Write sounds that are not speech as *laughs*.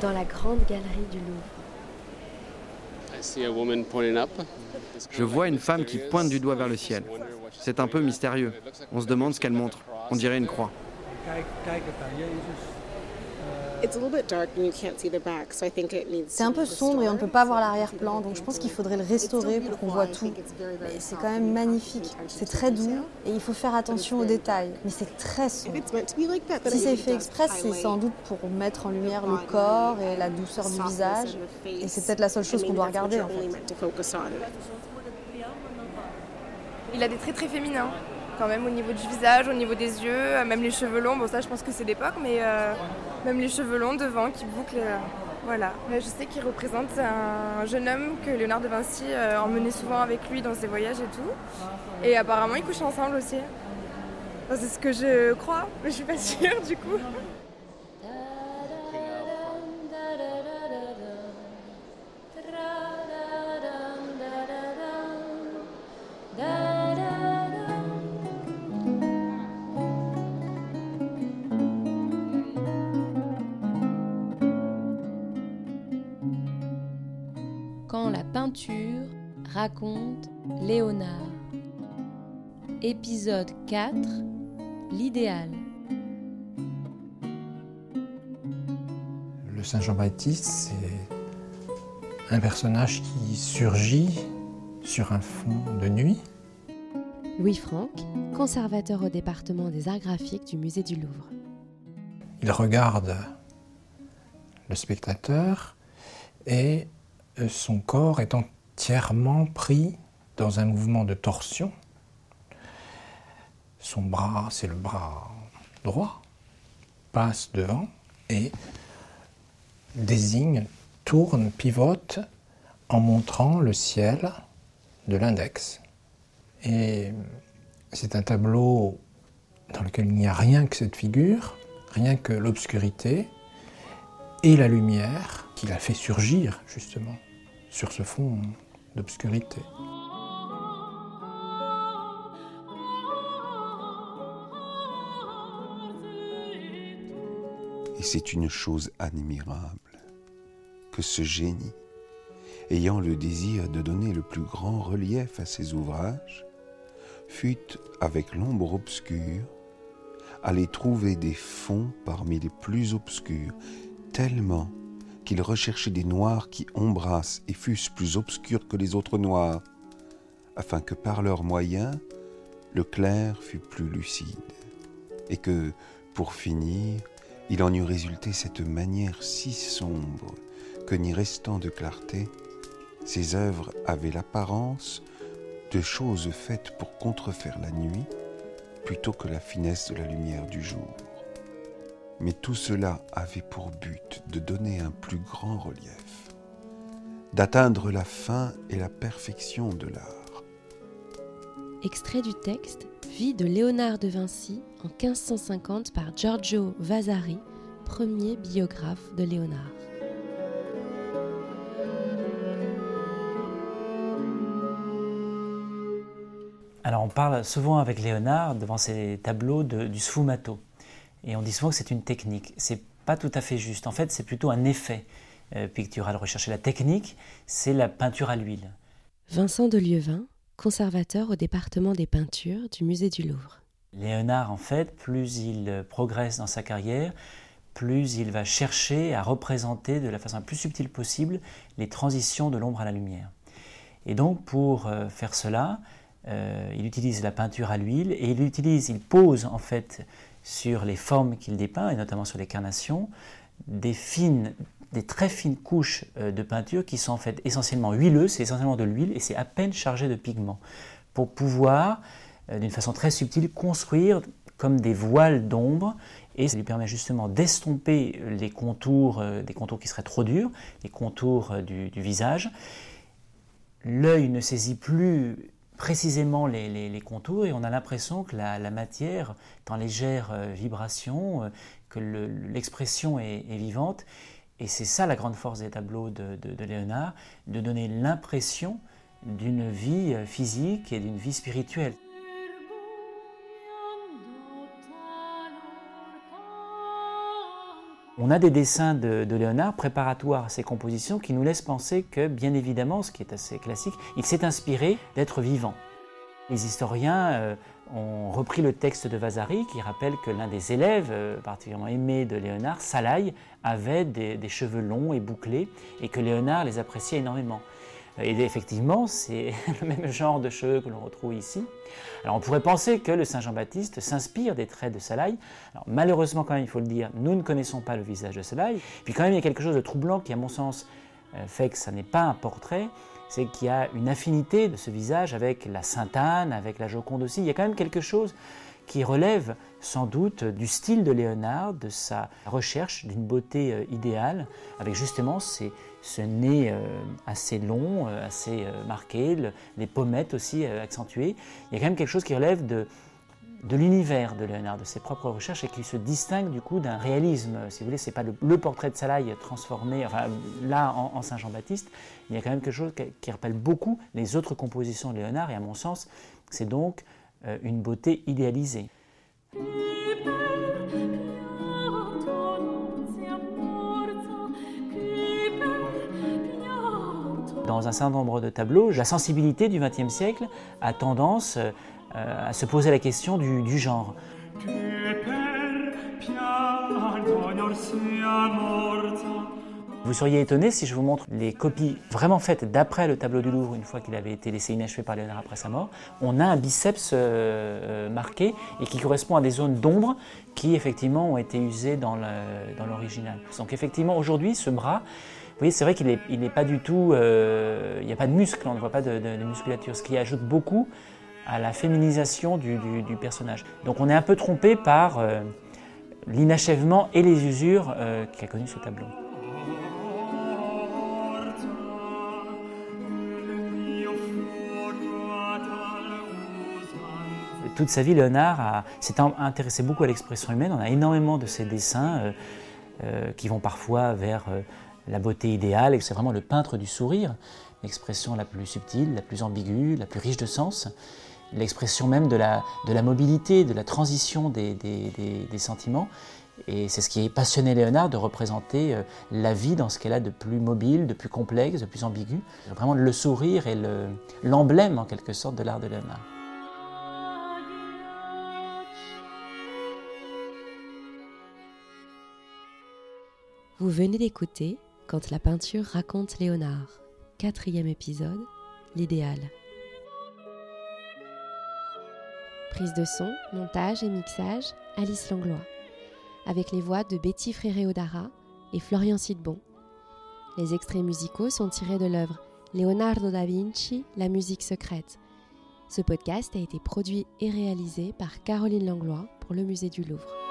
Dans la grande galerie du Louvre. Je vois une femme qui pointe du doigt vers le ciel. C'est un peu mystérieux. On se demande ce qu'elle montre. On dirait une croix. C'est un peu sombre et on ne peut pas voir l'arrière-plan, donc je pense qu'il faudrait le restaurer pour qu'on voit tout. Mais c'est quand même magnifique. C'est très doux et il faut faire attention aux détails. Mais c'est très sombre. Si c'est fait exprès, c'est sans doute pour mettre en lumière le corps et la douceur du visage. Et c'est peut-être la seule chose qu'on doit regarder en fait. Il a des traits très féminins quand même au niveau du visage, au niveau des yeux, même les cheveux longs. Bon, ça, je pense que c'est d'époque, mais euh, même les cheveux longs devant qui bouclent. Euh, voilà. Mais je sais qu'il représente un jeune homme que Léonard de Vinci emmenait souvent avec lui dans ses voyages et tout. Et apparemment, ils couchent ensemble aussi. c'est ce que je crois, mais je suis pas sûre du coup. Raconte Léonard. Épisode 4 L'idéal. Le Saint Jean-Baptiste, c'est un personnage qui surgit sur un fond de nuit. Louis Franck, conservateur au département des arts graphiques du musée du Louvre. Il regarde le spectateur et son corps est entièrement pris dans un mouvement de torsion. Son bras, c'est le bras droit, passe devant et désigne, tourne, pivote en montrant le ciel de l'index. Et c'est un tableau dans lequel il n'y a rien que cette figure, rien que l'obscurité et la lumière qu'il a fait surgir justement sur ce fond d'obscurité. Et c'est une chose admirable que ce génie, ayant le désir de donner le plus grand relief à ses ouvrages, fut, avec l'ombre obscure, aller trouver des fonds parmi les plus obscurs, tellement qu'il recherchait des noirs qui embrassent et fussent plus obscurs que les autres noirs, afin que par leurs moyens, le clair fût plus lucide, et que, pour finir, il en eût résulté cette manière si sombre que, n'y restant de clarté, ses œuvres avaient l'apparence de choses faites pour contrefaire la nuit plutôt que la finesse de la lumière du jour. Mais tout cela avait pour but de donner un plus grand relief, d'atteindre la fin et la perfection de l'art. Extrait du texte Vie de Léonard de Vinci en 1550 par Giorgio Vasari, premier biographe de Léonard. Alors on parle souvent avec Léonard devant ses tableaux du sfumato. Et on dit souvent que c'est une technique. C'est pas tout à fait juste. En fait, c'est plutôt un effet euh, pictural recherché. La technique, c'est la peinture à l'huile. Vincent de Lieuvin, conservateur au département des peintures du musée du Louvre. Léonard, en fait, plus il progresse dans sa carrière, plus il va chercher à représenter de la façon la plus subtile possible les transitions de l'ombre à la lumière. Et donc, pour euh, faire cela, euh, il utilise la peinture à l'huile et il utilise, il pose en fait sur les formes qu'il dépeint, et notamment sur les carnations, des fines, des très fines couches euh, de peinture qui sont en fait essentiellement huileuses, c'est essentiellement de l'huile et c'est à peine chargé de pigments, pour pouvoir, euh, d'une façon très subtile, construire comme des voiles d'ombre et ça lui permet justement d'estomper les contours, euh, des contours qui seraient trop durs, les contours du, visage. L'œil ne saisit plus précisément les, contours et on a l'impression que la, matière est en légère euh, vibration, euh, que l'expression est, vivante. Et c'est ça la grande force des tableaux de, de Léonard, de donner l'impression d'une vie euh, physique et d'une vie spirituelle. On a des dessins de, Léonard préparatoires à ses compositions qui nous laissent penser que, bien évidemment, ce qui est assez classique, il s'est inspiré d'être vivant. Les historiens euh, ont repris le texte de Vasari qui rappelle que l'un des élèves euh, particulièrement aimés de Léonard, Salaï, avait des, cheveux longs et bouclés et que Léonard les appréciait énormément. Et effectivement, c'est *laughs* le même genre de cheveux que l'on retrouve ici. Alors on pourrait penser que le Saint Jean-Baptiste s'inspire des traits de Salaï. Alors malheureusement, quand même, il faut le dire, nous ne connaissons pas le visage de Salaï. Puis quand même, il y a quelque chose de troublant qui, à mon sens, euh, fait que ça n'est pas un portrait. C'est qu'il y a une affinité de ce visage avec la Sainte Anne, avec la Joconde aussi. Il y a quand même quelque chose qui relève sans doute du style de Léonard, de sa recherche d'une beauté euh, idéale, avec justement ce nez euh, assez long, euh, assez marqué, les pommettes aussi accentuées. Il y a quand même quelque chose qui relève de, l'univers de Léonard, de ses propres recherches, et qui se distingue du coup d'un réalisme. Si vous voulez, c'est pas le, portrait de Salaï transformé, enfin là en, Saint Jean-Baptiste. Il y a quand même quelque chose qui, rappelle beaucoup les autres compositions de Léonard, et à mon sens, c'est donc une beauté idéalisée. Dans un certain nombre de tableaux, la sensibilité du XXe siècle a tendance euh, à se poser la question du, du genre. Vous seriez étonné si je vous montre les copies vraiment faites d'après le tableau du Louvre, une fois qu'il avait été laissé inachevé par Léonard après sa mort. On a un biceps euh, euh, marqué et qui correspond à des zones d'ombre qui effectivement ont été usées dans l'original. Donc effectivement aujourd'hui ce bras, vous voyez c'est vrai qu'il n'est pas du tout, euh, il n'y a pas de muscle, on ne voit pas de, musculature, ce qui ajoute beaucoup à la féminisation du, personnage. Donc on est un peu trompé par l'inachèvement et les usures qu'a connu ce tableau. Toute sa vie, Léonard s'est intéressé beaucoup à l'expression humaine. On a énormément de ses dessins euh, euh, qui vont parfois vers euh, la beauté idéale, c'est vraiment le peintre du sourire, l'expression la plus subtile, la plus ambiguë, la plus riche de sens, l'expression même de la, mobilité, de la transition des, des, sentiments. Et c'est ce qui est passionné Léonard de représenter la vie dans ce qu'elle a de plus mobile, de plus complexe, de plus ambigu. Vraiment le sourire est l'emblème en quelque sorte de l'art de Léonard. Vous venez d'écouter Quand la peinture raconte Léonard, quatrième épisode, l'idéal. Prise de son, montage et mixage, Alice Langlois, avec les voix de Betty Fréré-Odara et Florian Sidbon. Les extraits musicaux sont tirés de l'œuvre Leonardo da Vinci, La musique secrète. Ce podcast a été produit et réalisé par Caroline Langlois pour le Musée du Louvre.